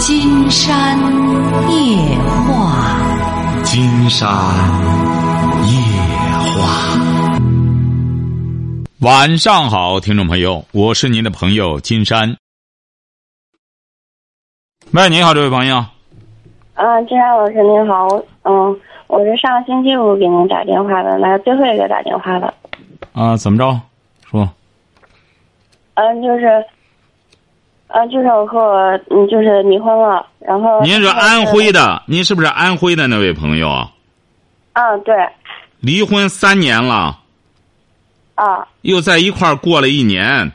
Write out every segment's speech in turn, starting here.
金山夜话，金山夜话。晚上好，听众朋友，我是您的朋友金山。喂，你好，这位朋友。啊，金山老师您好，嗯，我是上星期五给您打电话的，那最后一个打电话的。啊，怎么着？说。嗯，就是，嗯，就是我和我，嗯，就是离婚了，然后。您是安徽的，您是不是安徽的那位朋友？啊，对。离婚三年了。啊。又在一块儿过了一年。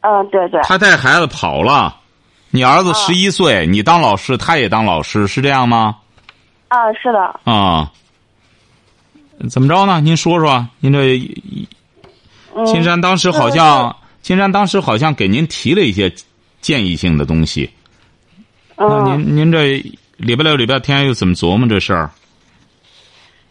嗯，对对。他带孩子跑了，你儿子十一岁，你当老师，他也当老师，是这样吗？啊，是的。啊。怎么着呢？您说说，您这，青山当时好像。金山当时好像给您提了一些建议性的东西，那您您这礼拜六礼拜天又怎么琢磨这事儿？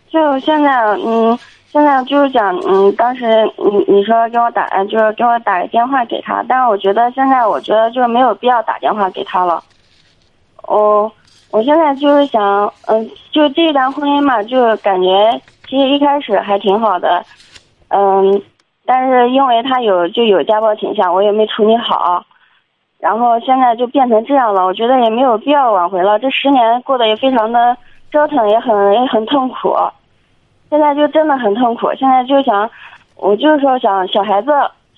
就现在，嗯，现在就是讲，嗯，当时你你说给我打，就是给我打个电话给他，但是我觉得现在我觉得就是没有必要打电话给他了。哦我现在就是想，嗯，就这段婚姻嘛，就感觉其实一开始还挺好的，嗯。但是因为他有就有家暴倾向，我也没处理好，然后现在就变成这样了。我觉得也没有必要挽回了。这十年过得也非常的折腾，也很也很痛苦。现在就真的很痛苦。现在就想，我就是说想小孩子。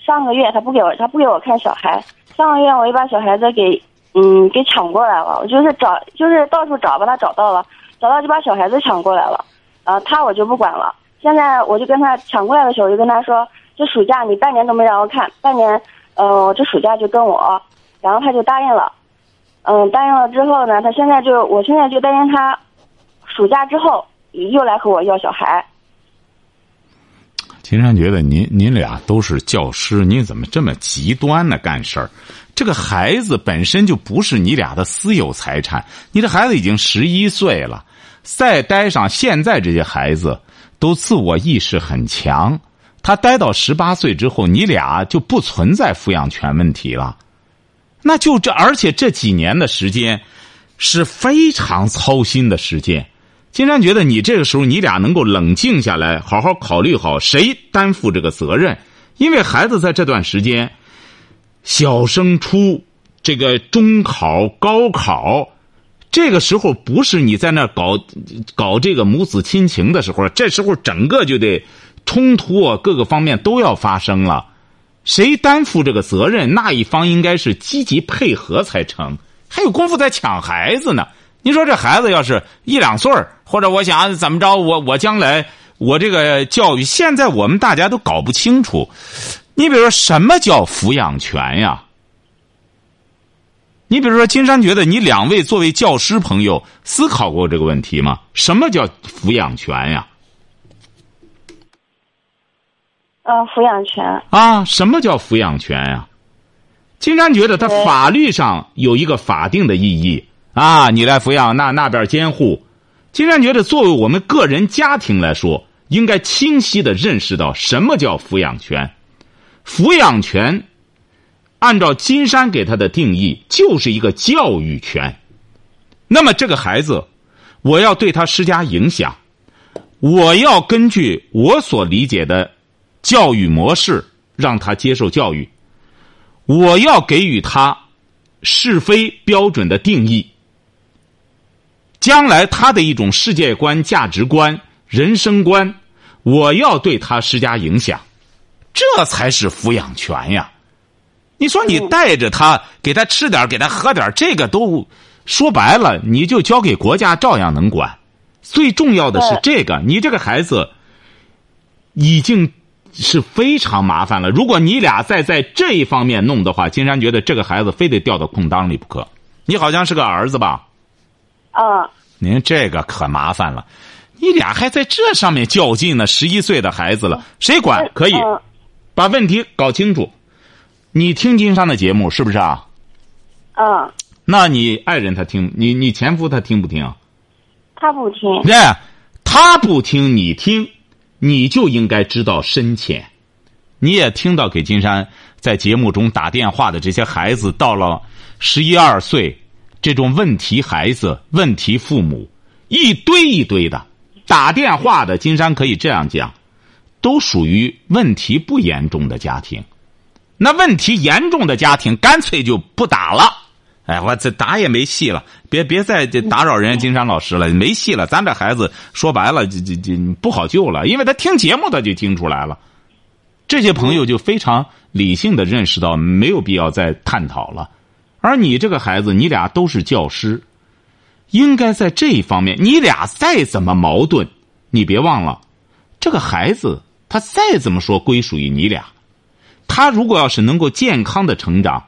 上个月他不给我，他不给我看小孩。上个月我又把小孩子给嗯给抢过来了。我就是找，就是到处找，把他找到了，找到就把小孩子抢过来了。啊，他我就不管了。现在我就跟他抢过来的时候，我就跟他说。这暑假你半年都没让我看，半年，呃，这暑假就跟我，然后他就答应了，嗯，答应了之后呢，他现在就，我现在就担心他，暑假之后又来和我要小孩。金山觉得您您俩都是教师，您怎么这么极端呢？干事儿，这个孩子本身就不是你俩的私有财产，你的孩子已经十一岁了，再待上，现在这些孩子都自我意识很强。他待到十八岁之后，你俩就不存在抚养权问题了。那就这，而且这几年的时间是非常操心的时间。金山觉得你这个时候，你俩能够冷静下来，好好考虑好谁担负这个责任。因为孩子在这段时间，小升初、这个中考、高考，这个时候不是你在那搞搞这个母子亲情的时候，这时候整个就得。冲突啊，各个方面都要发生了，谁担负这个责任？那一方应该是积极配合才成。还有功夫在抢孩子呢？你说这孩子要是一两岁或者我想怎么着？我我将来我这个教育，现在我们大家都搞不清楚。你比如说，什么叫抚养权呀？你比如说，金山觉得你两位作为教师朋友思考过这个问题吗？什么叫抚养权呀？呃，抚养权啊？什么叫抚养权呀？金山觉得他法律上有一个法定的意义啊，你来抚养，那那边监护。金山觉得，作为我们个人家庭来说，应该清晰的认识到什么叫抚养权。抚养权，按照金山给他的定义，就是一个教育权。那么这个孩子，我要对他施加影响，我要根据我所理解的。教育模式让他接受教育，我要给予他是非标准的定义。将来他的一种世界观、价值观、人生观，我要对他施加影响，这才是抚养权呀！你说你带着他，给他吃点，给他喝点，这个都说白了，你就交给国家，照样能管。最重要的是这个，你这个孩子已经。是非常麻烦了。如果你俩再在这一方面弄的话，金山觉得这个孩子非得掉到空当里不可。你好像是个儿子吧？啊。您这个可麻烦了，你俩还在这上面较劲呢。十一岁的孩子了，谁管？可以把问题搞清楚。你听金山的节目是不是啊？嗯。那你爱人他听，你你前夫他听不听？他不听。对，他不听，你听。你就应该知道深浅，你也听到给金山在节目中打电话的这些孩子，到了十一二岁，这种问题孩子、问题父母，一堆一堆的打电话的，金山可以这样讲，都属于问题不严重的家庭。那问题严重的家庭，干脆就不打了。哎，我这打也没戏了，别别再打扰人家金山老师了，没戏了。咱这孩子说白了，这这这不好救了，因为他听节目他就听出来了。这些朋友就非常理性的认识到没有必要再探讨了。而你这个孩子，你俩都是教师，应该在这一方面，你俩再怎么矛盾，你别忘了，这个孩子他再怎么说归属于你俩。他如果要是能够健康的成长，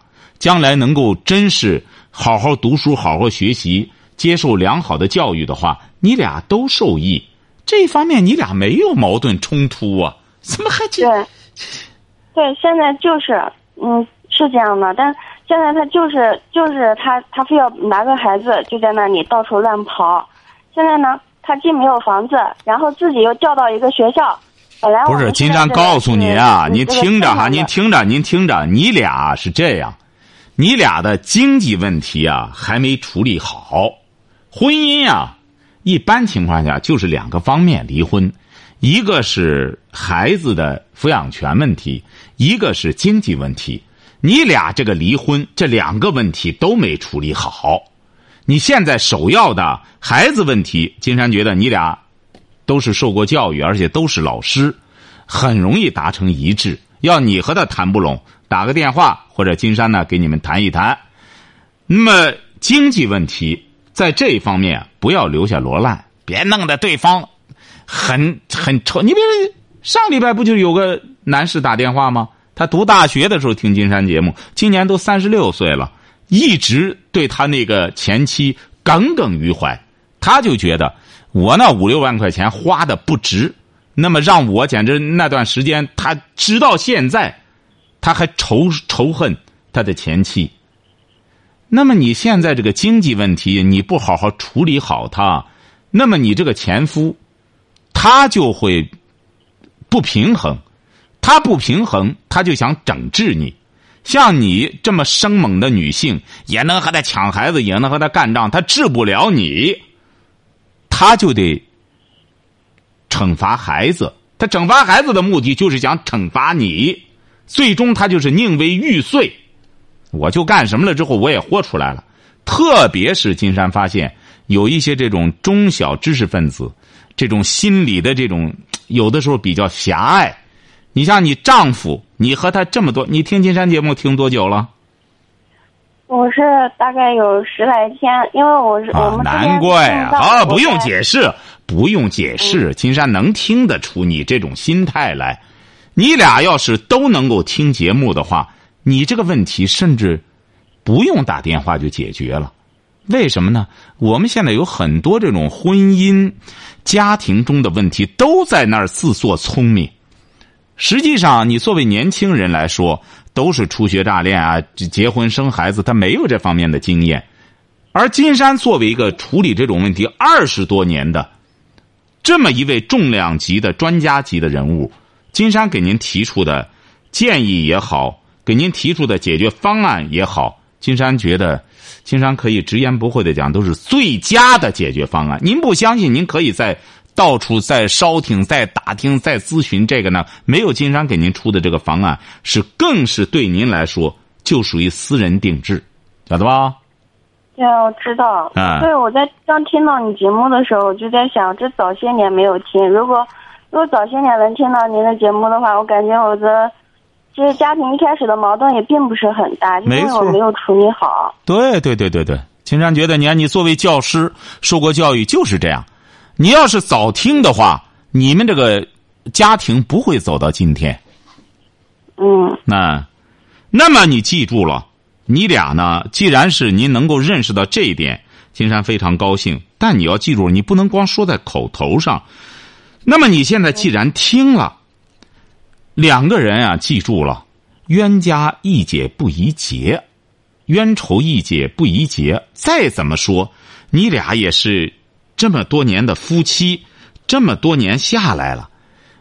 将来能够真是好好读书、好好学习、接受良好的教育的话，你俩都受益。这方面你俩没有矛盾冲突啊？怎么还对？对，现在就是嗯是这样的，但现在他就是就是他他非要拿个孩子就在那里到处乱跑。现在呢，他既没有房子，然后自己又调到一个学校。不是金山告诉您啊，您听着哈，您听着，您听着，你俩是这样，你俩的经济问题啊还没处理好，婚姻啊，一般情况下就是两个方面离婚，一个是孩子的抚养权问题，一个是经济问题。你俩这个离婚，这两个问题都没处理好。你现在首要的孩子问题，金山觉得你俩。都是受过教育，而且都是老师，很容易达成一致。要你和他谈不拢，打个电话或者金山呢给你们谈一谈。那么经济问题在这一方面不要留下罗烂，别弄得对方很很愁。你比如上礼拜不就有个男士打电话吗？他读大学的时候听金山节目，今年都三十六岁了，一直对他那个前妻耿耿于怀，他就觉得。我那五六万块钱花的不值，那么让我简直那段时间，他直到现在，他还仇仇恨他的前妻。那么你现在这个经济问题，你不好好处理好他，那么你这个前夫，他就会不平衡，他不平衡，他就想整治你。像你这么生猛的女性，也能和他抢孩子，也能和他干仗，他治不了你。他就得惩罚孩子，他惩罚孩子的目的就是想惩罚你，最终他就是宁为玉碎。我就干什么了之后，我也豁出来了。特别是金山发现有一些这种中小知识分子，这种心理的这种有的时候比较狭隘。你像你丈夫，你和他这么多，你听金山节目听多久了？我是大概有十来天，因为我是我们难怪啊！啊，不用解释，不用解释，金山能听得出你这种心态来。你俩要是都能够听节目的话，你这个问题甚至不用打电话就解决了。为什么呢？我们现在有很多这种婚姻、家庭中的问题都在那儿自作聪明。实际上，你作为年轻人来说。都是初学乍练啊，结婚生孩子，他没有这方面的经验。而金山作为一个处理这种问题二十多年的这么一位重量级的专家级的人物，金山给您提出的建议也好，给您提出的解决方案也好，金山觉得，金山可以直言不讳的讲，都是最佳的解决方案。您不相信，您可以在。到处在烧听、在打听、在咨询，这个呢，没有金山给您出的这个方案，是更是对您来说就属于私人定制，晓得吧？对，我知道。嗯。对，我在刚听到你节目的时候，我就在想，这早些年没有听，如果如果早些年能听到您的节目的话，我感觉我的其实家庭一开始的矛盾也并不是很大，因为我没有处理好。对对对对对，青山觉得，你看你作为教师，受过教育就是这样。你要是早听的话，你们这个家庭不会走到今天。嗯。那，那么你记住了，你俩呢？既然是您能够认识到这一点，青山非常高兴。但你要记住，你不能光说在口头上。那么你现在既然听了，两个人啊，记住了，冤家宜解不宜结，冤仇宜解不宜结。再怎么说，你俩也是。这么多年的夫妻，这么多年下来了，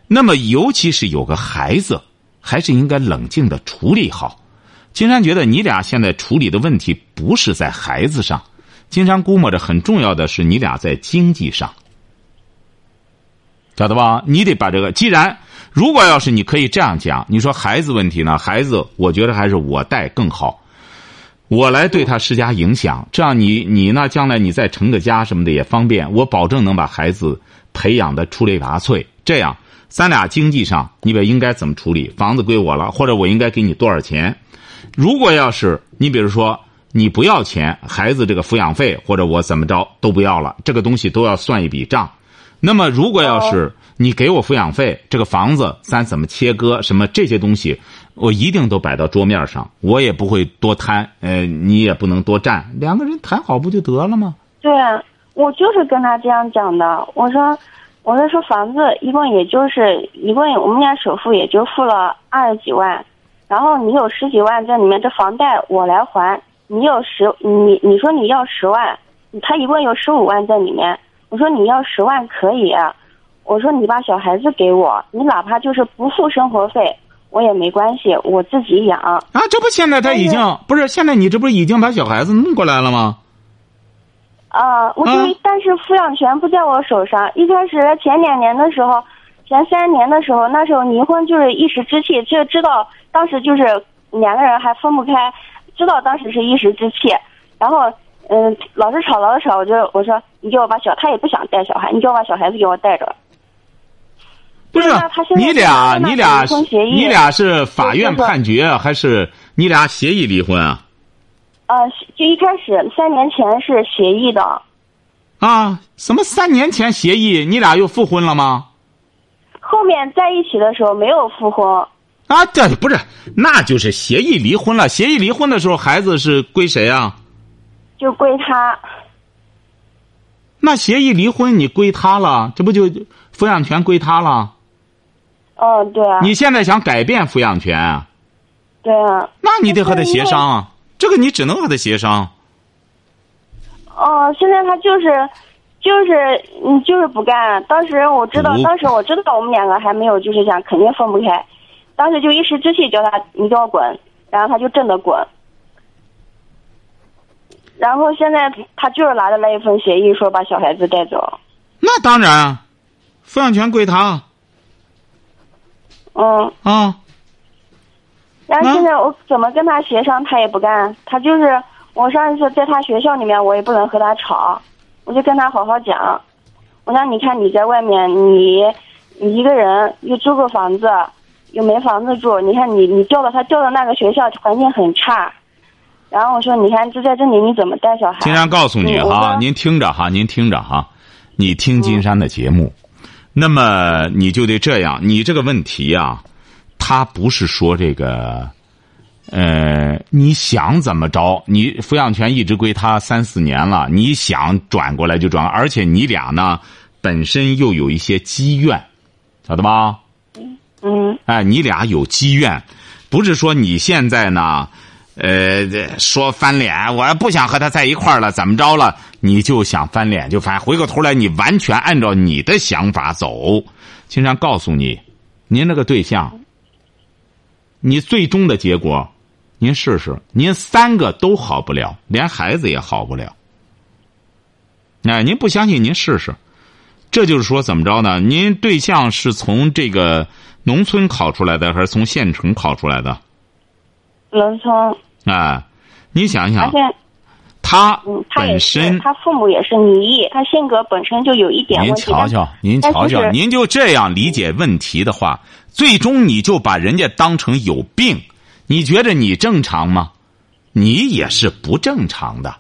那么尤其是有个孩子，还是应该冷静的处理好。金山觉得你俩现在处理的问题不是在孩子上，金山估摸着很重要的是你俩在经济上，晓得吧？你得把这个，既然如果要是你可以这样讲，你说孩子问题呢？孩子，我觉得还是我带更好，我来对他施加影响，这样你你呢，将来你再成个家什么的也方便，我保证能把孩子培养的出类拔萃。这样，咱俩经济上，你别应该怎么处理？房子归我了，或者我应该给你多少钱？如果要是你比如说你不要钱，孩子这个抚养费或者我怎么着都不要了，这个东西都要算一笔账。那么如果要是你给我抚养费，这个房子咱怎么切割？什么这些东西，我一定都摆到桌面上，我也不会多贪，呃，你也不能多占，两个人谈好不就得了吗？对，我就是跟他这样讲的。我说，我说说房子一共也就是一共我们家首付也就付了二十几万。然后你有十几万在里面，这房贷我来还。你有十，你你说你要十万，他一共有十五万在里面。我说你要十万可以，我说你把小孩子给我，你哪怕就是不付生活费，我也没关系，我自己养。啊，这不现在他已经不是现在你这不是已经把小孩子弄过来了吗？啊，我说但是抚养权不在我手上。一开始前两年的时候，前三年的时候，那时候离婚就是一时之气，就知道。当时就是两个人还分不开，知道当时是一时之气，然后嗯，老是吵，老是吵，我就我说你给我把小，他也不想带小孩，你给我把小孩子给我带着。不是，你俩你俩你俩是法院判决还是你俩协议离婚啊？啊，就一开始三年前是协议的。啊？什么三年前协议？你俩又复婚了吗？后面在一起的时候没有复婚。啊，这不是，那就是协议离婚了。协议离婚的时候，孩子是归谁啊？就归他。那协议离婚，你归他了，这不就抚养权归他了？哦，对啊。你现在想改变抚养权啊？对啊。那你得和他协商啊，这个你只能和他协商。哦，现在他就是，就是你就是不干。当时我知道，当时我知道我们两个还没有，就是想肯定分不开。当时就一时之气叫他你给我滚，然后他就真的滚。然后现在他就是拿着那一份协议说把小孩子带走。那当然，抚养权归他。嗯。啊。然后现在我怎么跟他协商，他也不干。他就是我上一次在他学校里面，我也不能和他吵，我就跟他好好讲。我说你看你在外面，你你一个人又租个房子。又没房子住，你看你你调到他调到那个学校环境很差，然后我说你看就在这里你怎么带小孩？金山告诉你哈，您听着哈，您听着哈，你听金山的节目，那么你就得这样，你这个问题呀，他不是说这个，呃，你想怎么着？你抚养权一直归他三四年了，你想转过来就转，而且你俩呢本身又有一些积怨，晓得吧？嗯，哎，你俩有积怨，不是说你现在呢，呃，说翻脸，我不想和他在一块儿了，怎么着了？你就想翻脸就翻，回过头来你完全按照你的想法走。经常告诉你，您那个对象，你最终的结果，您试试，您三个都好不了，连孩子也好不了。哎，您不相信，您试试。这就是说，怎么着呢？您对象是从这个。农村考出来的还是从县城考出来的？农村。啊，你想想，他本身他父母也是离异，他性格本身就有一点问题。您瞧瞧，您瞧瞧，您就这样理解问题的话，最终你就把人家当成有病，你觉得你正常吗？你也是不正常的。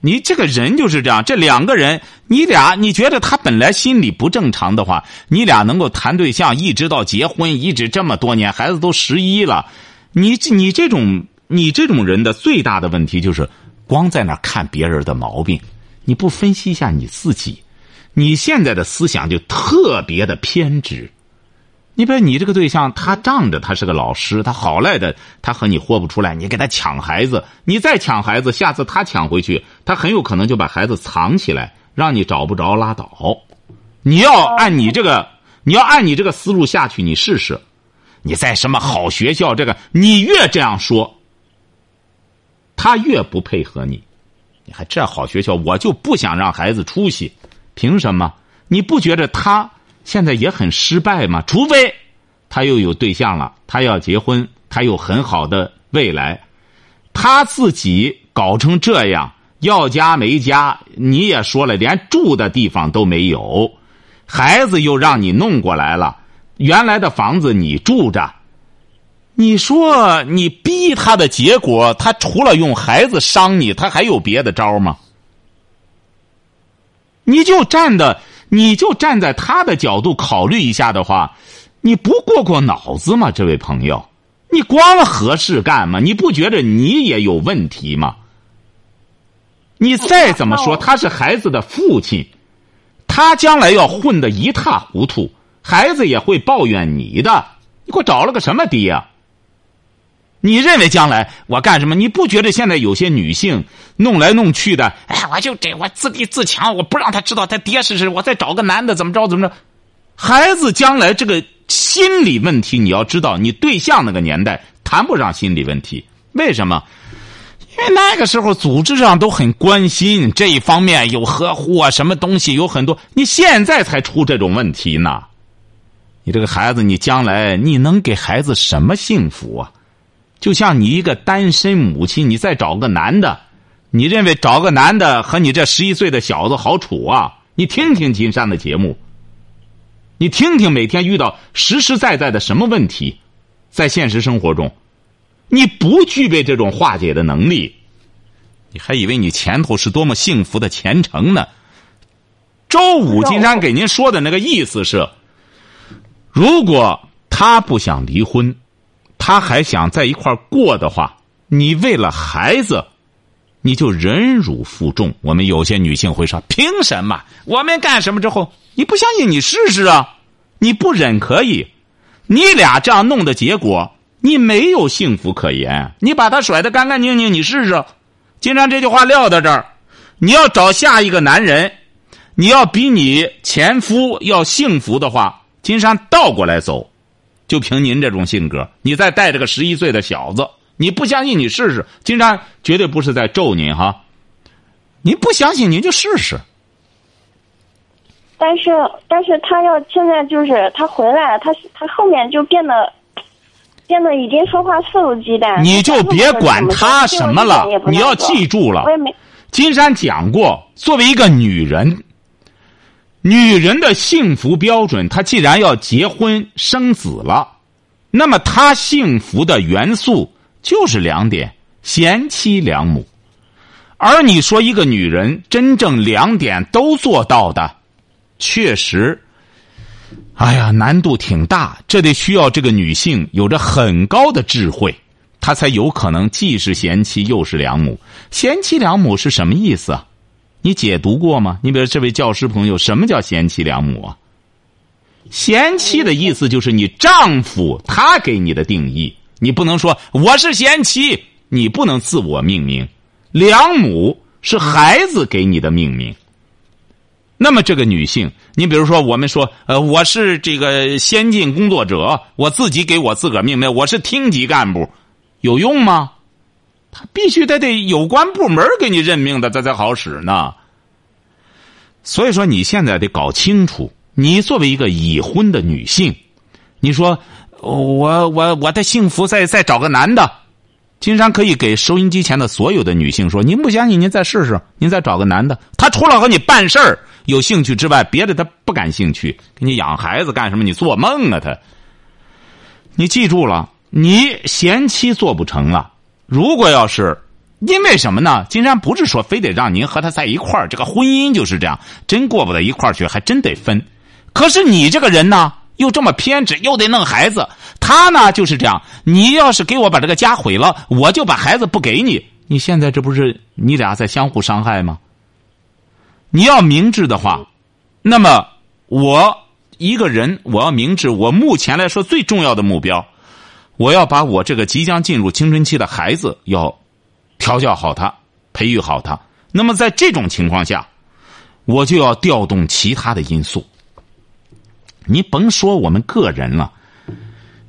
你这个人就是这样，这两个人，你俩你觉得他本来心理不正常的话，你俩能够谈对象，一直到结婚，一直这么多年，孩子都十一了，你你这种你这种人的最大的问题就是光在那看别人的毛病，你不分析一下你自己，你现在的思想就特别的偏执。你比如你这个对象，他仗着他是个老师，他好赖的，他和你豁不出来，你给他抢孩子，你再抢孩子，下次他抢回去，他很有可能就把孩子藏起来，让你找不着拉倒。你要按你这个，你要按你这个思路下去，你试试，你在什么好学校，这个你越这样说，他越不配合你。你还这好学校，我就不想让孩子出息，凭什么？你不觉得他现在也很失败吗？除非他又有对象了，他要结婚，他有很好的未来，他自己搞成这样，要家没家，你也说了，连住的地方都没有，孩子又让你弄过来了，原来的房子你住着。你说你逼他的结果，他除了用孩子伤你，他还有别的招吗？你就站的，你就站在他的角度考虑一下的话，你不过过脑子吗？这位朋友，你光合适干嘛？你不觉得你也有问题吗？你再怎么说，他是孩子的父亲，他将来要混得一塌糊涂，孩子也会抱怨你的。你给我找了个什么爹啊？你认为将来我干什么？你不觉得现在有些女性弄来弄去的？哎，我就这我自立自强，我不让他知道他爹是谁，我再找个男的怎么着怎么着？孩子将来这个心理问题，你要知道，你对象那个年代谈不上心理问题，为什么？因为那个时候组织上都很关心这一方面，有呵护啊，什么东西有很多。你现在才出这种问题呢？你这个孩子，你将来你能给孩子什么幸福啊？就像你一个单身母亲，你再找个男的，你认为找个男的和你这十一岁的小子好处啊？你听听金山的节目，你听听每天遇到实实在在的什么问题，在现实生活中，你不具备这种化解的能力，你还以为你前头是多么幸福的前程呢？周五金山给您说的那个意思是，如果他不想离婚。他还想在一块过的话，你为了孩子，你就忍辱负重。我们有些女性会说：“凭什么？我们干什么之后，你不相信？你试试啊！你不忍可以，你俩这样弄的结果，你没有幸福可言。你把他甩得干干净净，你试试。金山这句话撂到这儿，你要找下一个男人，你要比你前夫要幸福的话，金山倒过来走。”就凭您这种性格，你再带着个十一岁的小子，你不相信你试试。金山绝对不是在咒您哈，您不相信您就试试。但是，但是他要现在就是他回来了，他他后面就变得变得已经说话肆无忌惮。你就别管他什么了，你要记住了。我也没。金山讲过，作为一个女人。女人的幸福标准，她既然要结婚生子了，那么她幸福的元素就是两点：贤妻良母。而你说一个女人真正两点都做到的，确实，哎呀，难度挺大。这得需要这个女性有着很高的智慧，她才有可能既是贤妻又是良母。贤妻良母是什么意思啊？你解读过吗？你比如这位教师朋友，什么叫贤妻良母啊？贤妻的意思就是你丈夫他给你的定义，你不能说我是贤妻，你不能自我命名。良母是孩子给你的命名。那么这个女性，你比如说我们说，呃，我是这个先进工作者，我自己给我自个儿命名，我是厅级干部，有用吗？必须得得有关部门给你任命的，这才好使呢。所以说，你现在得搞清楚，你作为一个已婚的女性，你说我我我的幸福再再找个男的，金山可以给收音机前的所有的女性说：您不相信，您再试试，您再找个男的，他除了和你办事儿有兴趣之外，别的他不感兴趣，给你养孩子干什么？你做梦啊！他，你记住了，你贤妻做不成了。如果要是因为什么呢？金山不是说非得让您和他在一块儿，这个婚姻就是这样，真过不到一块儿去，还真得分。可是你这个人呢，又这么偏执，又得弄孩子，他呢就是这样。你要是给我把这个家毁了，我就把孩子不给你。你现在这不是你俩在相互伤害吗？你要明智的话，那么我一个人，我要明智。我目前来说最重要的目标。我要把我这个即将进入青春期的孩子要调教好他，培育好他。那么在这种情况下，我就要调动其他的因素。你甭说我们个人了，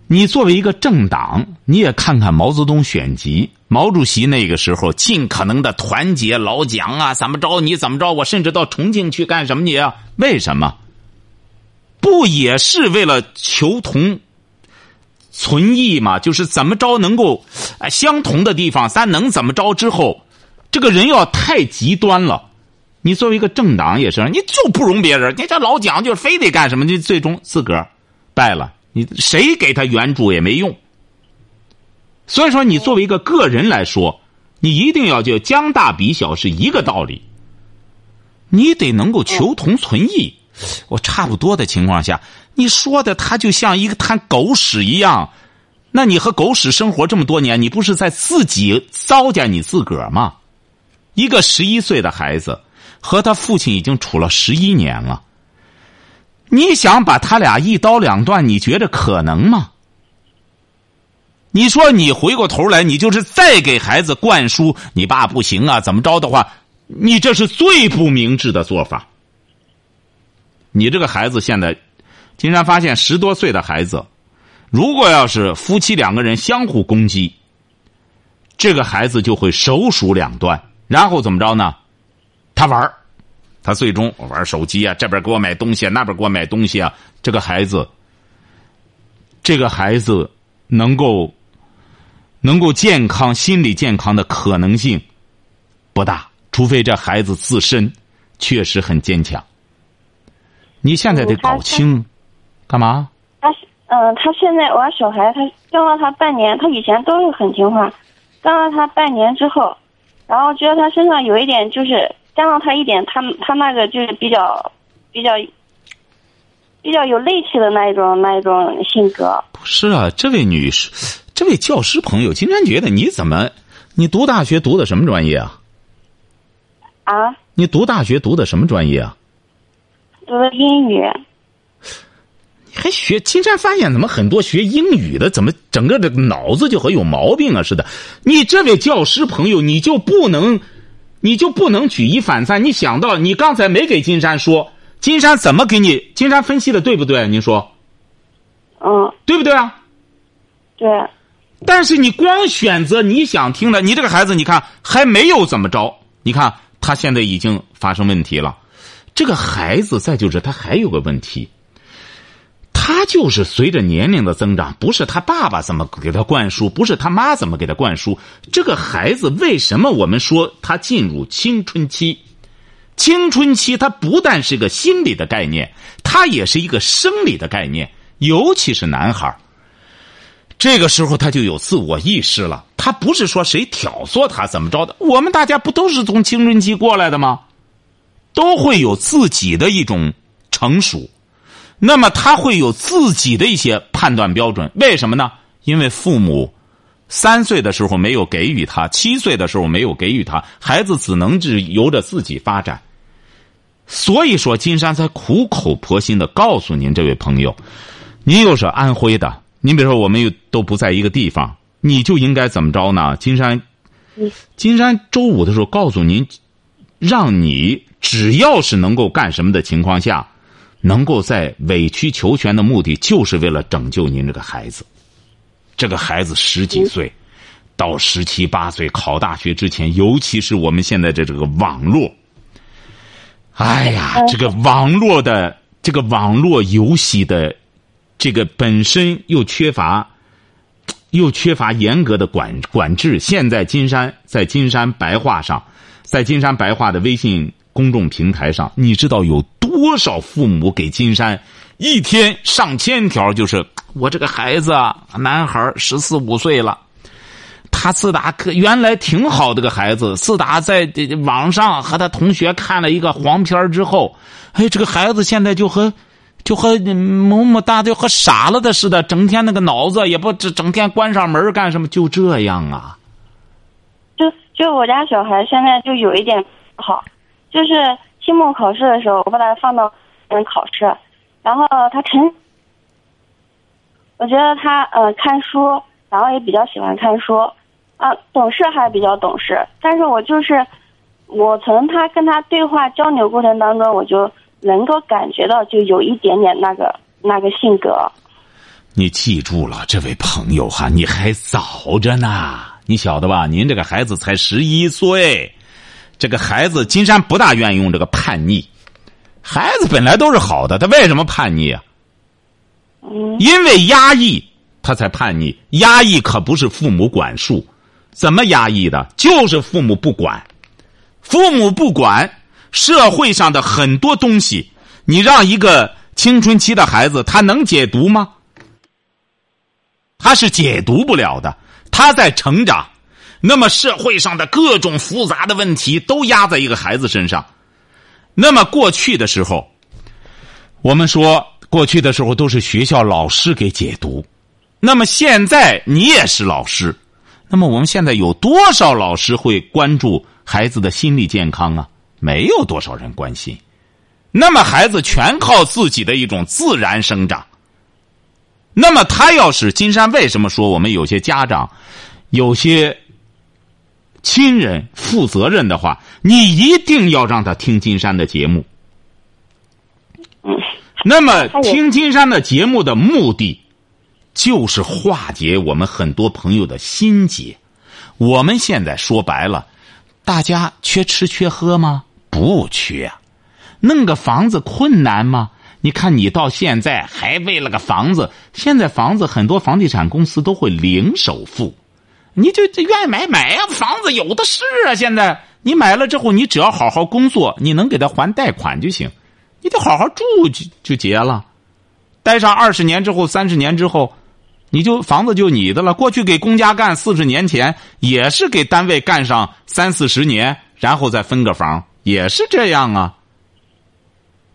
你作为一个政党，你也看看毛泽东选集，毛主席那个时候尽可能的团结老蒋啊，怎么着你怎么着，我甚至到重庆去干什么你啊？为什么？不也是为了求同存异嘛？就是怎么着能够相同的地方，咱能怎么着之后，这个人要太极端了。你作为一个政党也是，你就不容别人。你这老蒋就非得干什么？你最终自个儿败了，你谁给他援助也没用。所以说，你作为一个个人来说，你一定要就将大比小是一个道理。你得能够求同存异。我差不多的情况下，你说的他就像一个滩狗屎一样，那你和狗屎生活这么多年，你不是在自己糟践你自个儿吗？一个十一岁的孩子和他父亲已经处了十一年了，你想把他俩一刀两断，你觉得可能吗？你说你回过头来，你就是再给孩子灌输你爸不行啊，怎么着的话，你这是最不明智的做法。你这个孩子现在，金山发现十多岁的孩子，如果要是夫妻两个人相互攻击，这个孩子就会手鼠两端，然后怎么着呢？他玩他最终玩手机啊，这边给我买东西，啊那边给我买东西啊。这个孩子，这个孩子能够。能够健康、心理健康的可能性不大，除非这孩子自身确实很坚强。你现在得搞清，干嘛？他嗯，他现在我小孩，他教了他半年，他以前都是很听话，教了他半年之后，然后觉得他身上有一点，就是加上他一点，他他那个就是比较比较比较有戾气的那一种那一种性格。不是啊，这位女士。这位教师朋友，今天觉得你怎么？你读大学读的什么专业啊？啊？你读大学读的什么专业啊？读的英语。你还学？金山发现怎么很多学英语的，怎么整个这个脑子就和有毛病啊似的？你这位教师朋友，你就不能，你就不能举一反三？你想到你刚才没给金山说，金山怎么给你？金山分析的对不对？您说？嗯。对不对啊？对。但是你光选择你想听的，你这个孩子，你看还没有怎么着？你看他现在已经发生问题了。这个孩子再就是他还有个问题，他就是随着年龄的增长，不是他爸爸怎么给他灌输，不是他妈怎么给他灌输。这个孩子为什么我们说他进入青春期？青春期他不但是个心理的概念，他也是一个生理的概念，尤其是男孩这个时候他就有自我意识了，他不是说谁挑唆他怎么着的，我们大家不都是从青春期过来的吗？都会有自己的一种成熟，那么他会有自己的一些判断标准。为什么呢？因为父母三岁的时候没有给予他，七岁的时候没有给予他，孩子只能是由着自己发展。所以说，金山才苦口婆心的告诉您，这位朋友，您又是安徽的。您比如说，我们又都不在一个地方，你就应该怎么着呢？金山，金山周五的时候告诉您，让你只要是能够干什么的情况下，能够在委曲求全的目的，就是为了拯救您这个孩子。这个孩子十几岁，到十七八岁考大学之前，尤其是我们现在的这个网络，哎呀，这个网络的这个网络游戏的。这个本身又缺乏，又缺乏严格的管管制。现在金山在金山白话上，在金山白话的微信公众平台上，你知道有多少父母给金山一天上千条？就是我这个孩子啊，男孩十四五岁了，他自打可原来挺好的个孩子，自打在网上和他同学看了一个黄片之后，哎，这个孩子现在就和。就和么么哒，就和傻了的似的，整天那个脑子也不整，整天关上门干什么？就这样啊。就就我家小孩现在就有一点不好，就是期末考试的时候，我把他放到嗯考试，然后他成，我觉得他呃看书，然后也比较喜欢看书，啊懂事还比较懂事，但是我就是我从他跟他对话交流过程当中，我就。能够感觉到，就有一点点那个那个性格。你记住了，这位朋友哈，你还早着呢。你晓得吧？您这个孩子才十一岁，这个孩子金山不大愿意用这个叛逆。孩子本来都是好的，他为什么叛逆啊？因为压抑，他才叛逆。压抑可不是父母管束，怎么压抑的？就是父母不管，父母不管，社会上的很多东西，你让一个青春期的孩子，他能解读吗？他是解读不了的。他在成长，那么社会上的各种复杂的问题都压在一个孩子身上。那么过去的时候，我们说。过去的时候都是学校老师给解读，那么现在你也是老师，那么我们现在有多少老师会关注孩子的心理健康啊？没有多少人关心，那么孩子全靠自己的一种自然生长。那么他要是金山，为什么说我们有些家长、有些亲人负责任的话，你一定要让他听金山的节目。那么，听金山的节目的目的，就是化解我们很多朋友的心结。我们现在说白了，大家缺吃缺喝吗？不缺。弄个房子困难吗？你看，你到现在还为了个房子，现在房子很多房地产公司都会零首付，你就愿意买买呀，房子有的是啊。现在你买了之后，你只要好好工作，你能给他还贷款就行。你得好好住就就结了，待上二十年之后、三十年之后，你就房子就你的了。过去给公家干四十年前也是给单位干上三四十年，然后再分个房，也是这样啊。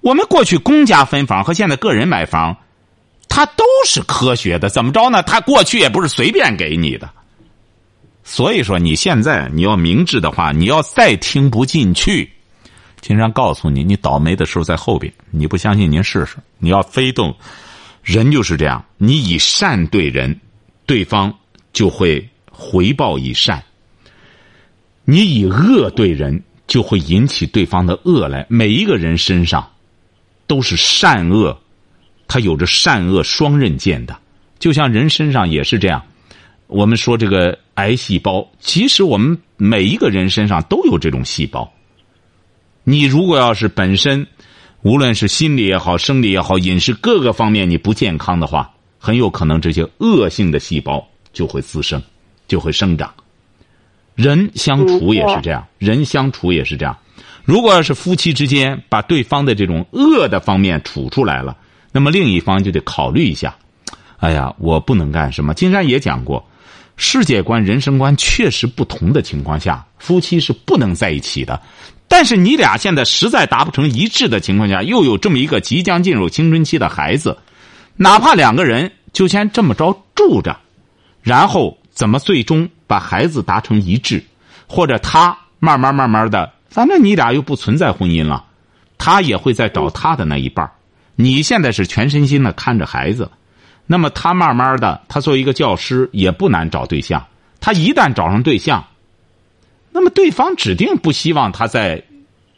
我们过去公家分房和现在个人买房，它都是科学的。怎么着呢？他过去也不是随便给你的。所以说，你现在你要明智的话，你要再听不进去。经常告诉你，你倒霉的时候在后边。你不相信，您试试。你要非动，人就是这样。你以善对人，对方就会回报以善；你以恶对人，就会引起对方的恶来。每一个人身上都是善恶，他有着善恶双刃剑的。就像人身上也是这样。我们说这个癌细胞，其实我们每一个人身上都有这种细胞。你如果要是本身，无论是心理也好、生理也好、饮食各个方面你不健康的话，很有可能这些恶性的细胞就会滋生，就会生长。人相处也是这样，人相处也是这样。如果要是夫妻之间把对方的这种恶的方面处出来了，那么另一方就得考虑一下。哎呀，我不能干什么？金山也讲过，世界观、人生观确实不同的情况下，夫妻是不能在一起的。但是你俩现在实在达不成一致的情况下，又有这么一个即将进入青春期的孩子，哪怕两个人就先这么着住着，然后怎么最终把孩子达成一致，或者他慢慢慢慢的，反正你俩又不存在婚姻了，他也会在找他的那一半你现在是全身心的看着孩子，那么他慢慢的，他作为一个教师也不难找对象，他一旦找上对象。那么对方指定不希望他再，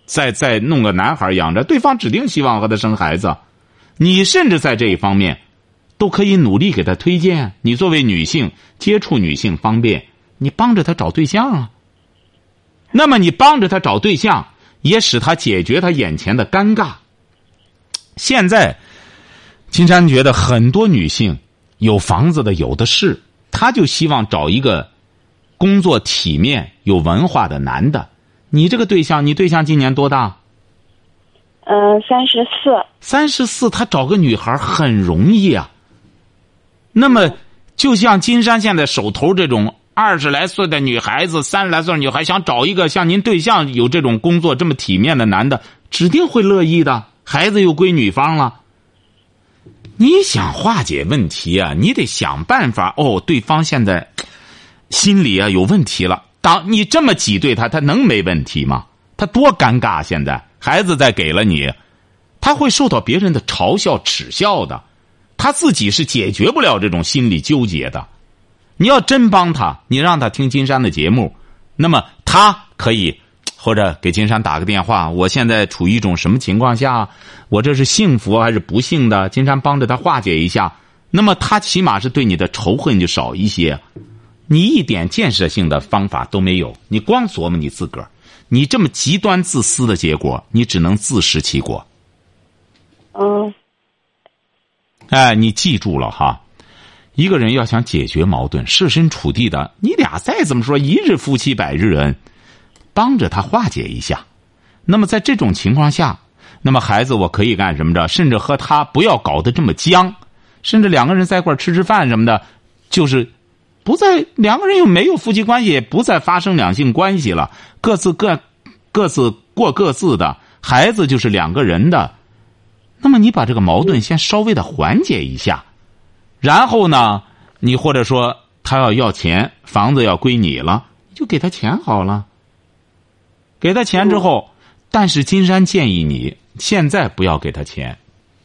再再弄个男孩养着，对方指定希望和他生孩子，你甚至在这一方面，都可以努力给他推荐。你作为女性接触女性方便，你帮着他找对象啊。那么你帮着他找对象，也使他解决他眼前的尴尬。现在，金山觉得很多女性有房子的有的是，她就希望找一个。工作体面、有文化的男的，你这个对象，你对象今年多大？嗯，三十四。三十四，他找个女孩很容易啊。那么，就像金山现在手头这种二十来岁的女孩子、三十来岁的女孩，想找一个像您对象有这种工作这么体面的男的，指定会乐意的。孩子又归女方了。你想化解问题啊？你得想办法哦。对方现在。心里啊有问题了。当你这么挤兑他，他能没问题吗？他多尴尬！现在孩子再给了你，他会受到别人的嘲笑、耻笑的。他自己是解决不了这种心理纠结的。你要真帮他，你让他听金山的节目，那么他可以或者给金山打个电话。我现在处于一种什么情况下？我这是幸福还是不幸的？金山帮着他化解一下，那么他起码是对你的仇恨就少一些。你一点建设性的方法都没有，你光琢磨你自个儿，你这么极端自私的结果，你只能自食其果。嗯哎，你记住了哈，一个人要想解决矛盾，设身处地的，你俩再怎么说一日夫妻百日恩，帮着他化解一下。那么在这种情况下，那么孩子我可以干什么着？甚至和他不要搞得这么僵，甚至两个人在一块吃吃饭什么的，就是不再两个人又没有夫妻关系，也不再发生两性关系了，各自各各自过各自的，孩子就是两个人的。那么你把这个矛盾先稍微的缓解一下，然后呢，你或者说他要要钱，房子要归你了，就给他钱好了。给他钱之后，但是金山建议你现在不要给他钱，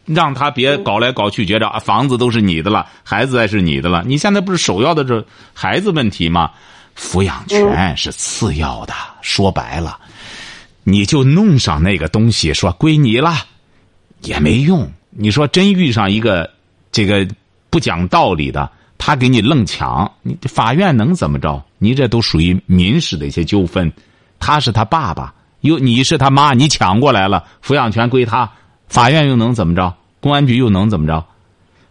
让他别搞来搞去，觉着啊房子都是你的了，孩子才是你的了。你现在不是首要的这孩子问题吗？抚养权是次要的。说白了，你就弄上那个东西，说归你了。也没用。你说真遇上一个这个不讲道理的，他给你愣抢，你法院能怎么着？你这都属于民事的一些纠纷。他是他爸爸，又你是他妈，你抢过来了，抚养权归他，法院又能怎么着？公安局又能怎么着？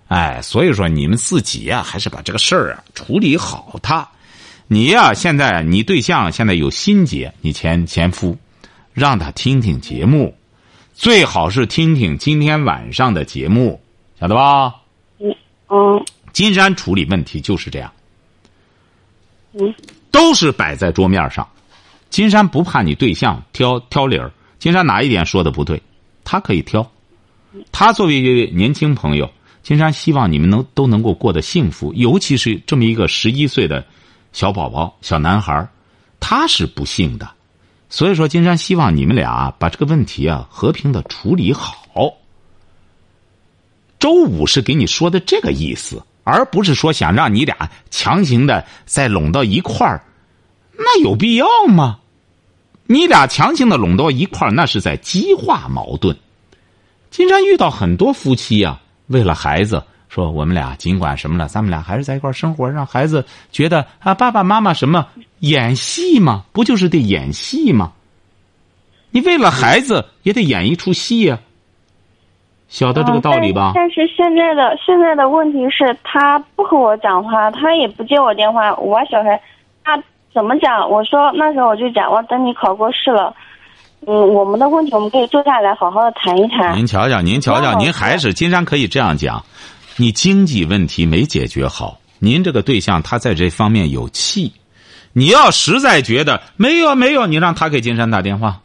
哎，所以说你们自己呀，还是把这个事儿啊处理好。他，你呀，现在你对象现在有心结，你前前夫，让他听听节目。最好是听听今天晚上的节目，晓得吧？嗯嗯金山处理问题就是这样，嗯都是摆在桌面上。金山不怕你对象挑挑理儿，金山哪一点说的不对，他可以挑。他作为一位年轻朋友，金山希望你们能都能够过得幸福，尤其是这么一个十一岁的小宝宝、小男孩他是不幸的。所以说，金山希望你们俩把这个问题啊和平的处理好。周五是给你说的这个意思，而不是说想让你俩强行的再拢到一块儿，那有必要吗？你俩强行的拢到一块儿，那是在激化矛盾。金山遇到很多夫妻啊，为了孩子，说我们俩尽管什么了，咱们俩还是在一块儿生活，让孩子觉得啊，爸爸妈妈什么演戏吗？不就是得演戏吗？你为了孩子也得演一出戏呀、晓得这个道理吧？但是现在的现在的问题是他不和我讲话，他也不接我电话。我小孩，怎么讲？我说那时候我就讲，我等你考过试了，嗯，我们的问题我们可以坐下来好好的谈一谈。您瞧瞧，您瞧瞧，您还是金山可以这样讲，你经济问题没解决好，您这个对象他在这方面有气，你要实在觉得没有没有，你让他给金山打电话，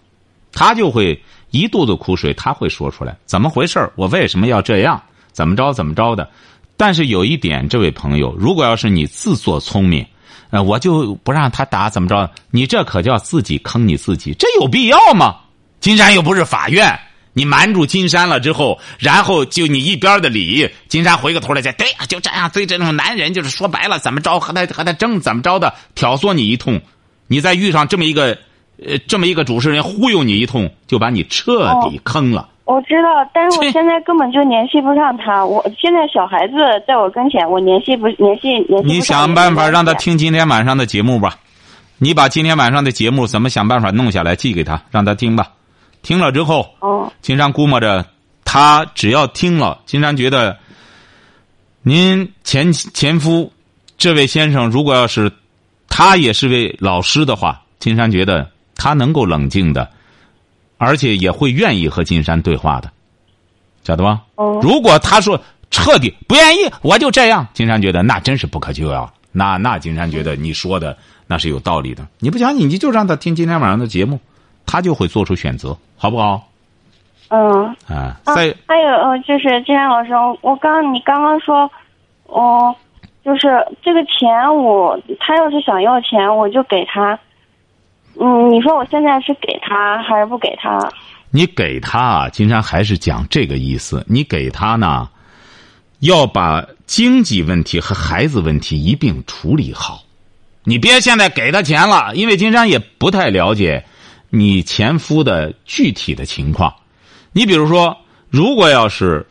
他就会一肚子苦水，他会说出来怎么回事我为什么要这样，怎么着怎么着的。但是有一点，这位朋友，如果要是你自作聪明，呃，我就不让他打，怎么着？你这可叫自己坑你自己，这有必要吗？金山又不是法院，你瞒住金山了之后，然后就你一边的理，金山回过头来再对呀，就这样，对这种男人就是说白了，怎么着和他和他争，怎么着的挑唆你一通，你再遇上这么一个，呃，这么一个主持人忽悠你一通，就把你彻底坑了。我知道，但是我现在根本就联系不上他。我现在小孩子在我跟前，我联系不联系联。你想办法让他。听今天晚上的节目吧，你把今天晚上的节目怎么想办法弄下来寄给他，让他听吧。听了之后，哦，金山估摸着，他只要听了，金山觉得，您前前夫这位先生，如果要是他也是位老师的话，金山觉得他能够冷静的，而且也会愿意和金山对话的，晓得吧？哦如果他说彻底不愿意，我就这样，金山觉得那真是不可救药。那那金山觉得你说的那是有道理的。你不相信，你就让他听今天晚上的节目，他就会做出选择，好不好？嗯。啊，啊再，还有呃，就是金山老师，我刚你刚刚说，哦，就是这个钱我他要是想要钱，我就给他。嗯，你说我现在是给他还是不给他？你给他啊，金山还是讲这个意思。你给他呢，要把经济问题和孩子问题一并处理好。你别现在给他钱了，因为金山也不太了解你前夫的具体的情况。你比如说，如果要是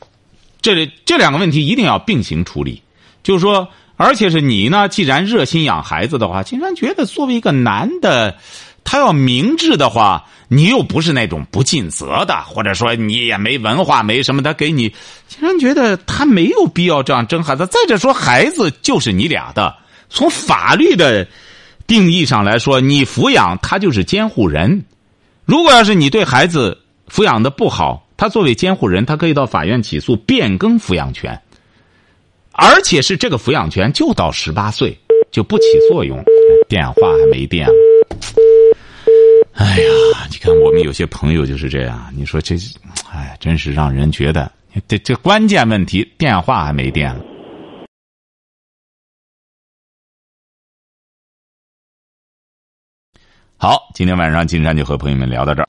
这这两个问题一定要并行处理，就是说，而且是你呢，既然热心养孩子的话，金山觉得作为一个男的，他要明智的话，你又不是那种不尽责的，或者说你也没文化没什么，他给你，竟然觉得他没有必要这样争孩子。再者说，孩子就是你俩的，从法律的定义上来说，你抚养他就是监护人。如果要是你对孩子抚养的不好，他作为监护人，他可以到法院起诉变更抚养权。而且是这个抚养权就到十八岁就不起作用，电话还没电了。哎呀，你看我们有些朋友就是这样，你说这，哎，真是让人觉得这这关键问题电话还没电了。好，今天晚上金山就和朋友们聊到这儿。